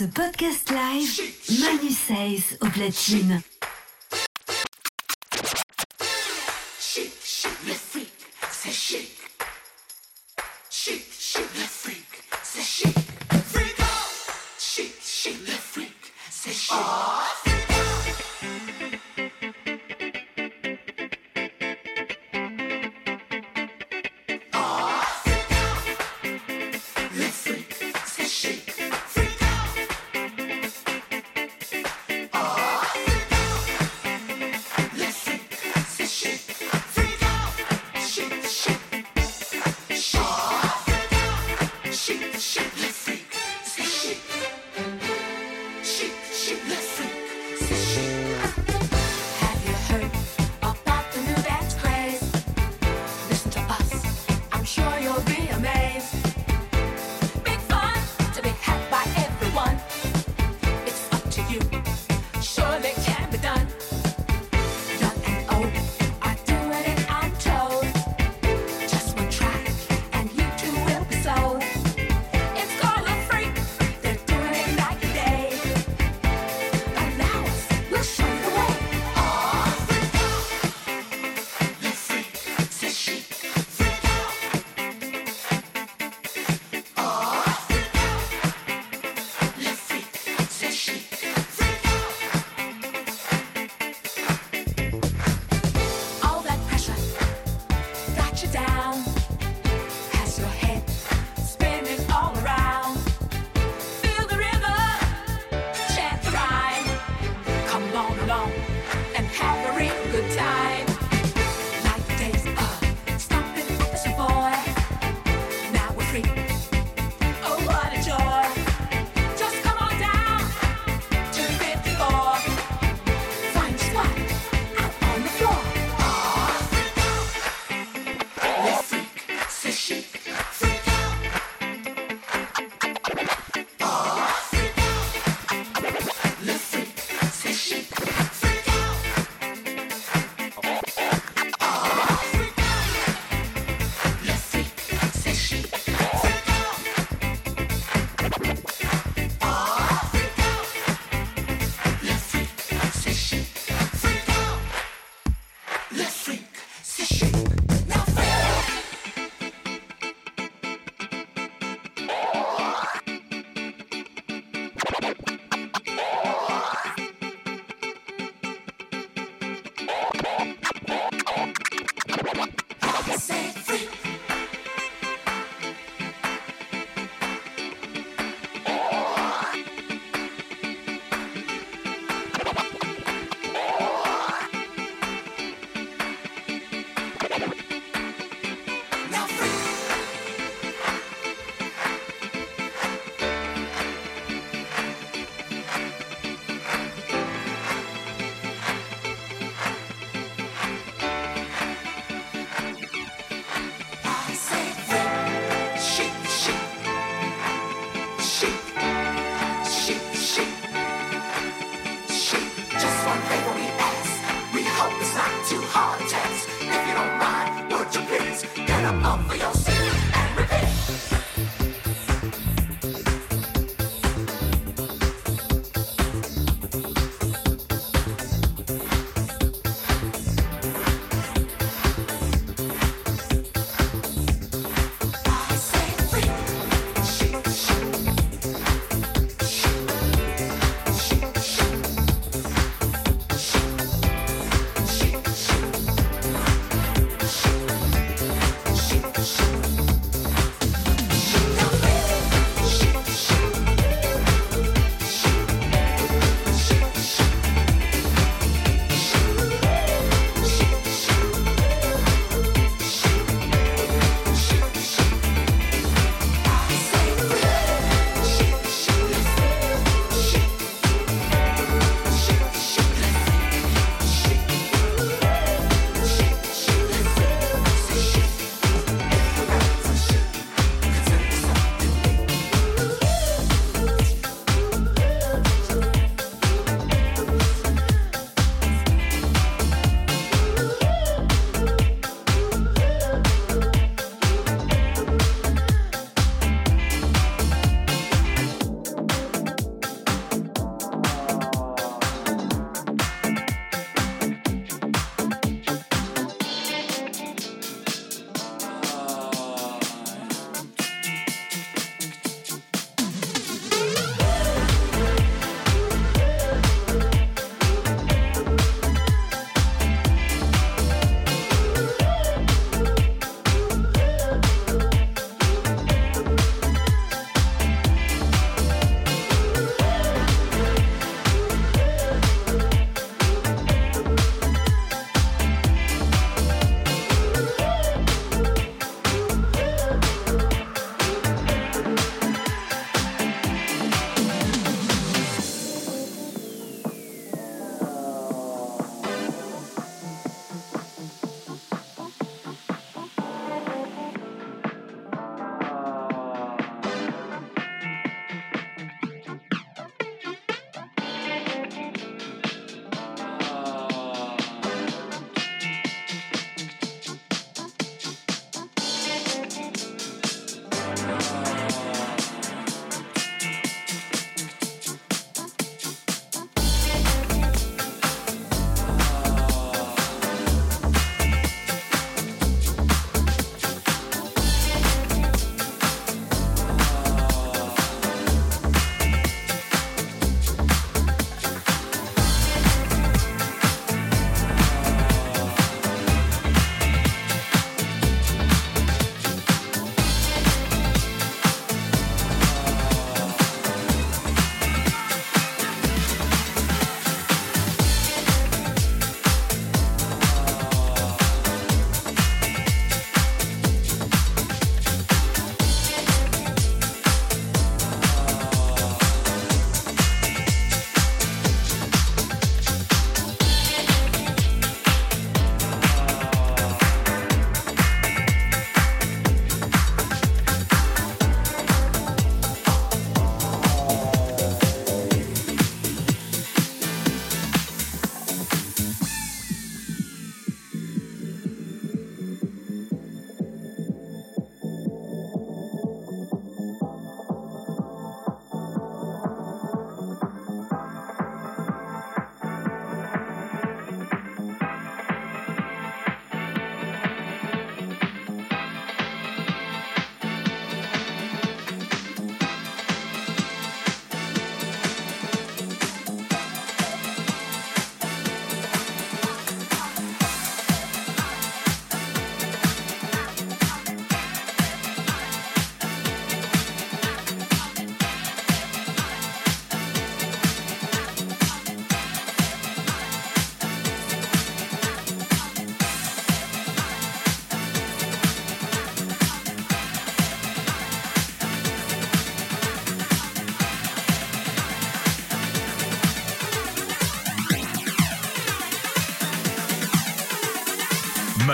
ce podcast live, Manu Says au platine.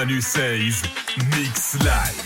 96 Mix Live.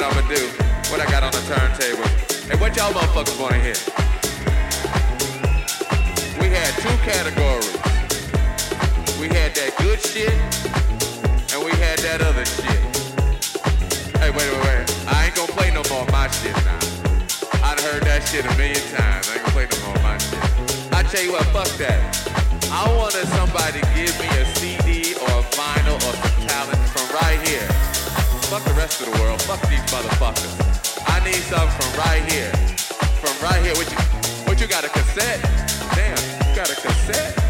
What I'm gonna do. What I got on the turntable. Hey, what y'all motherfuckers wanna hear? We had two categories. We had that good shit, and we had that other shit. Hey, wait, wait, wait. I ain't gonna play no more my shit now. I done heard that shit a million times. I ain't gonna play no more my shit. I tell you what, fuck that. I wanted somebody to give me a CD or a vinyl or some talent from right here. Fuck the rest of the world. Fuck these motherfuckers. I need something from right here. From right here. What you, what you got, a cassette? Damn, you got a cassette?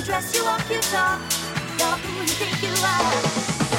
You dress, you walk, you talk. You're who you think you are.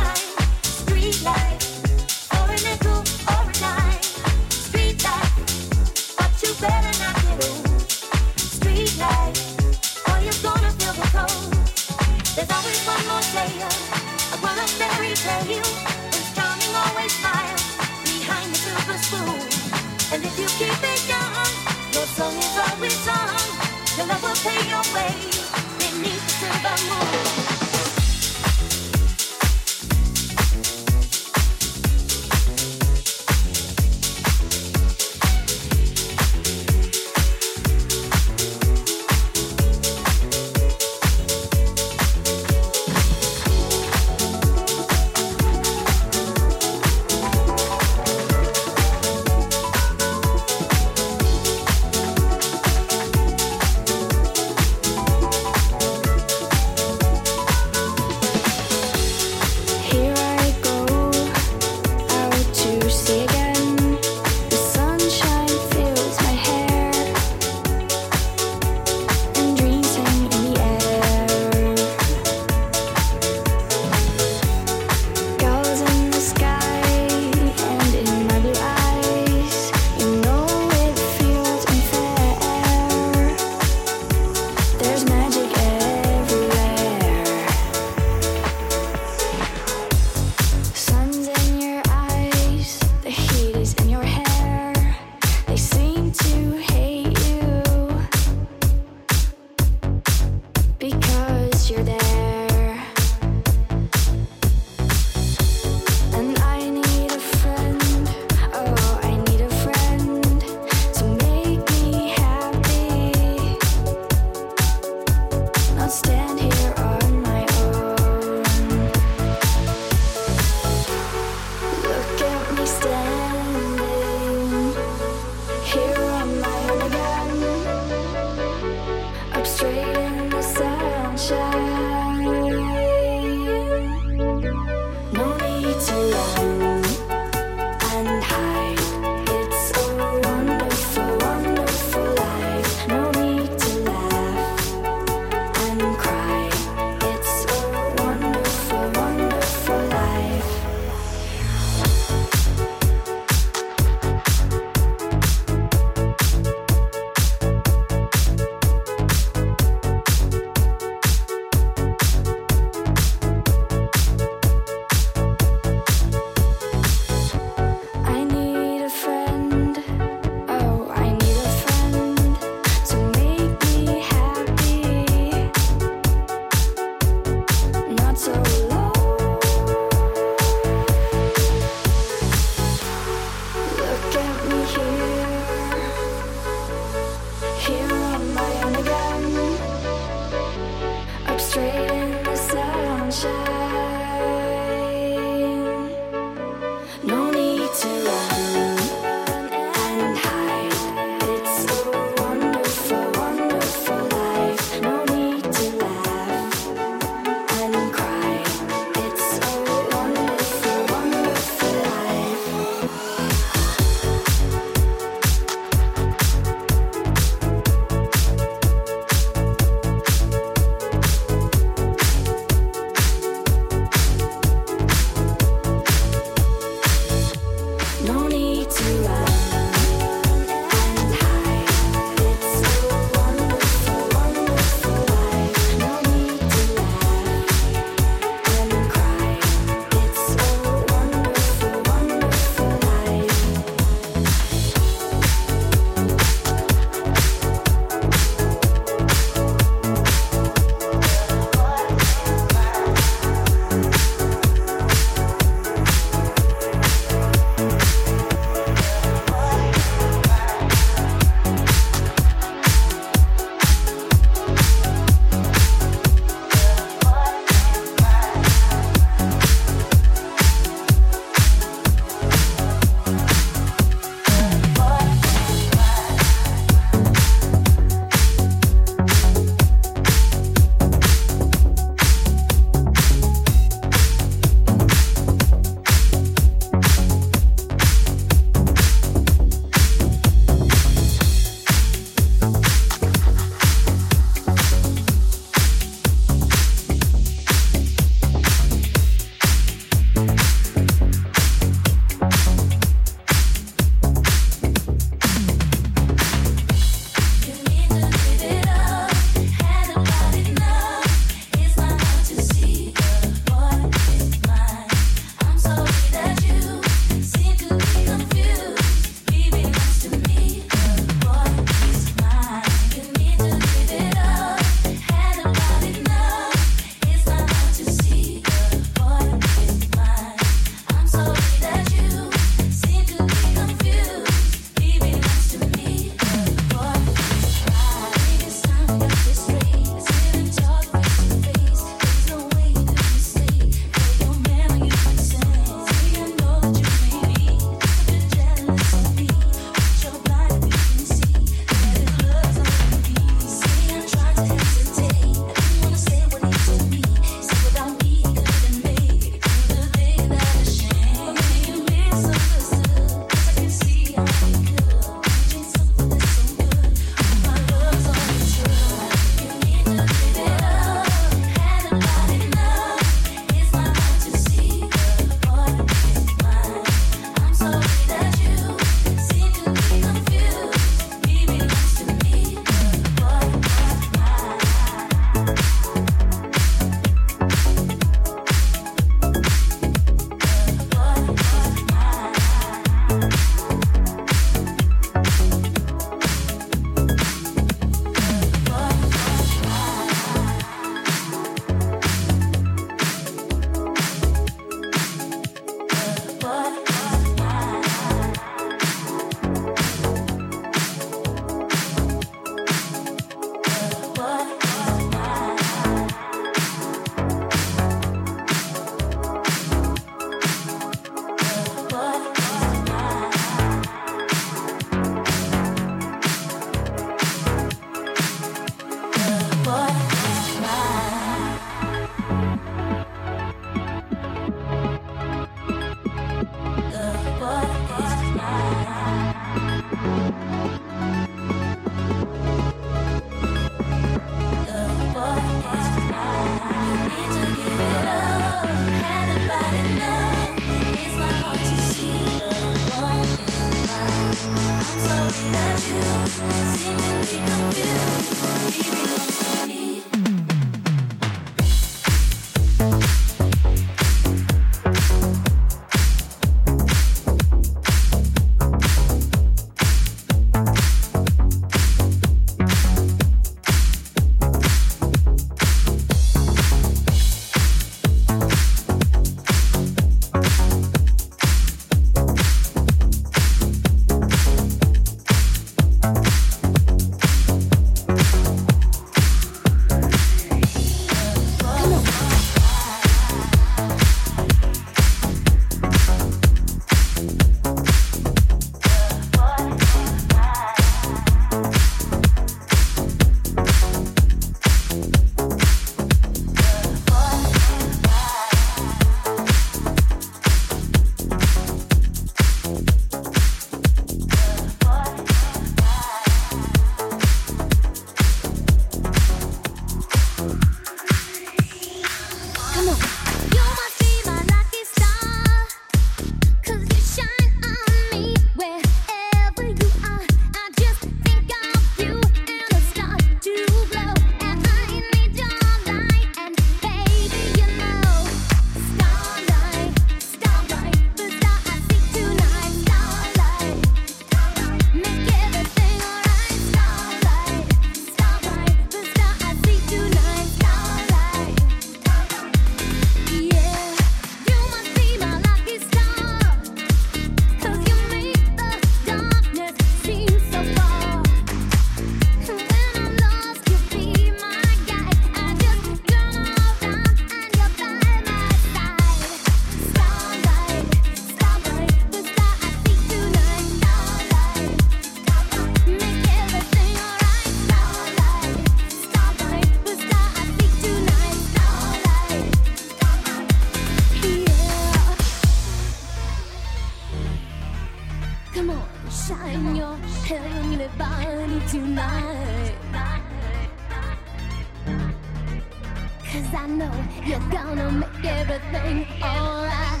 Cause I know you're gonna make everything alright.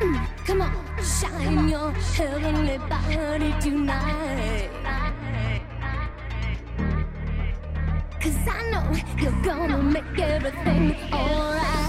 Mm, come on, shine your heavenly body tonight. Cause I know you're gonna make everything alright.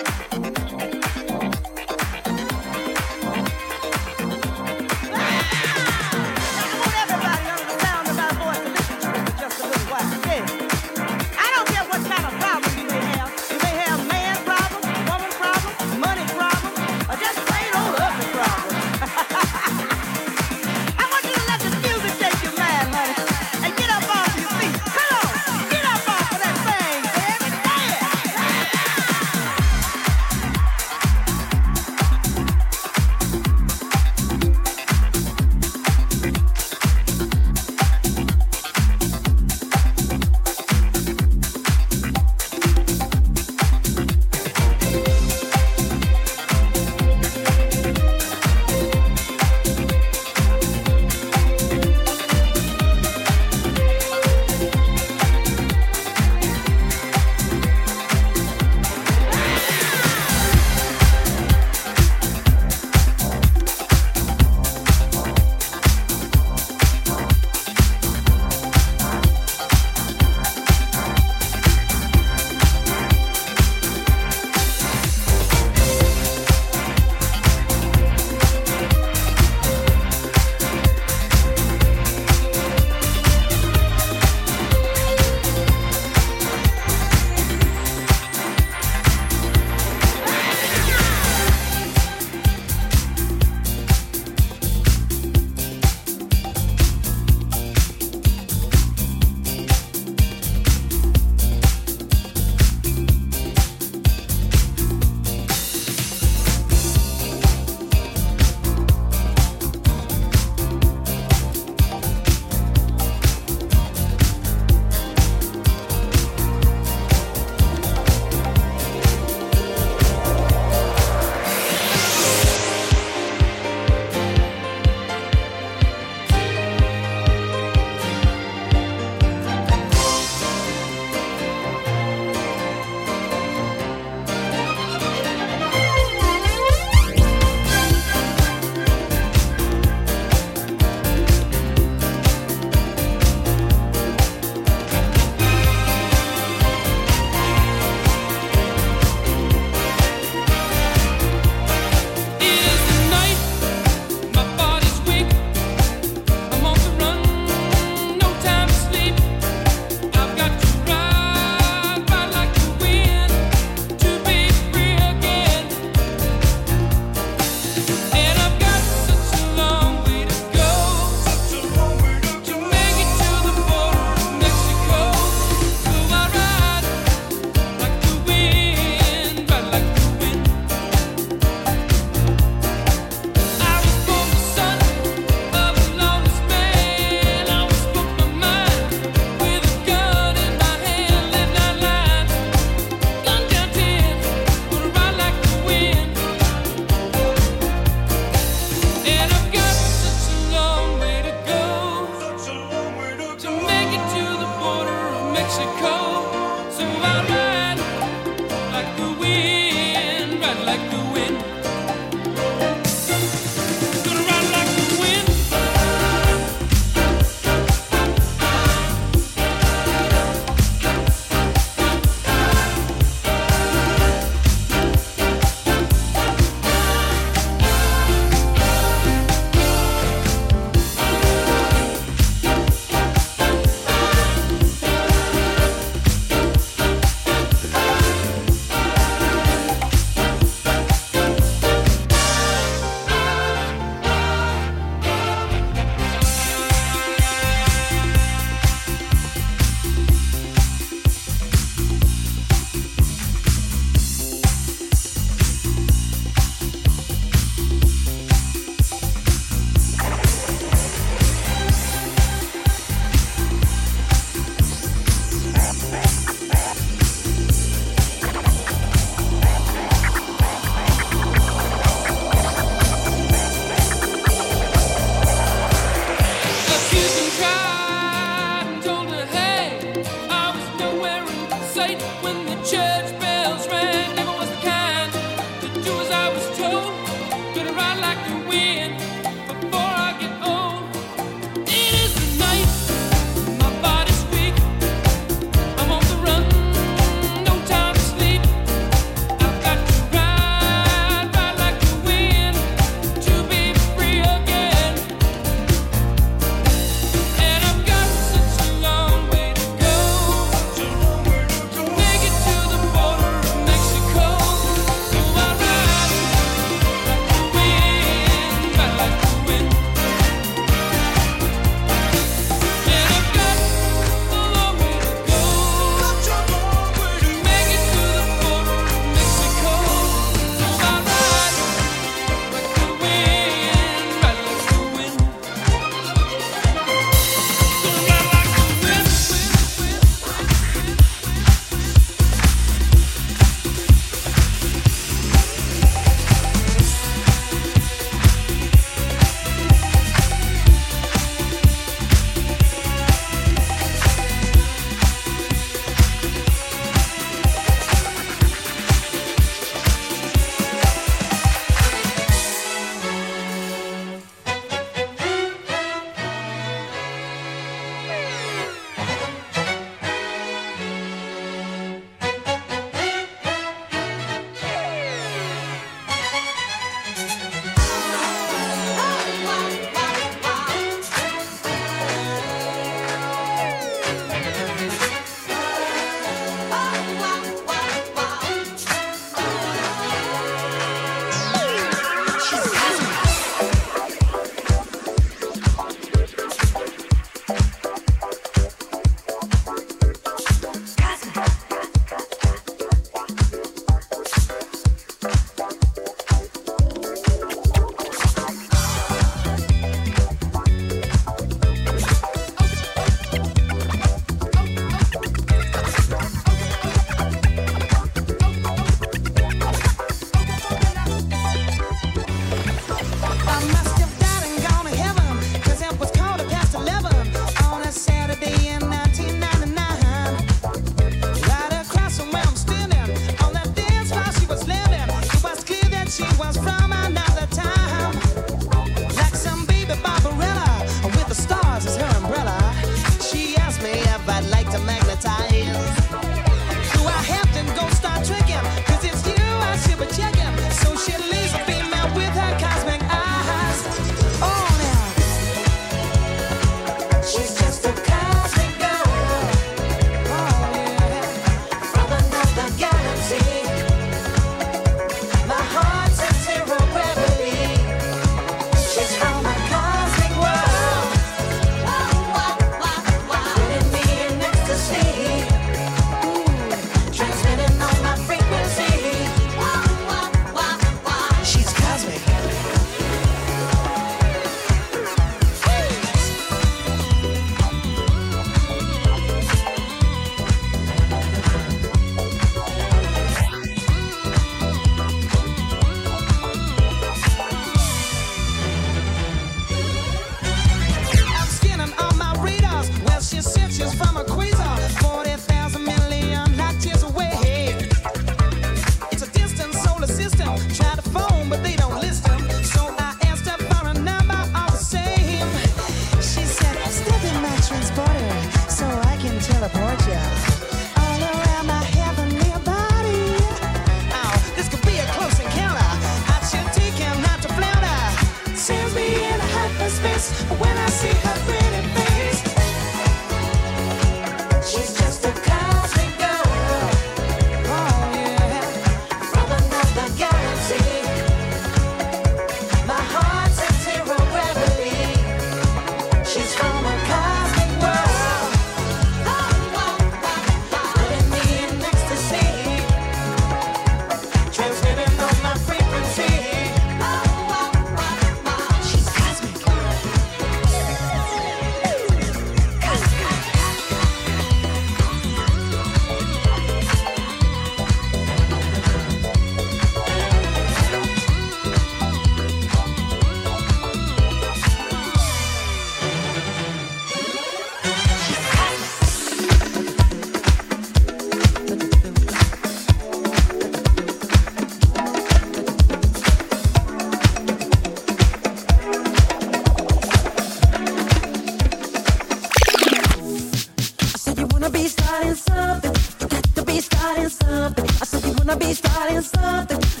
Wanna be starting something.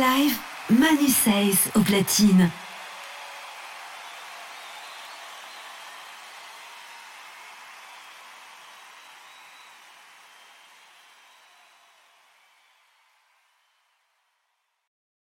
Live, Manu Says au platine.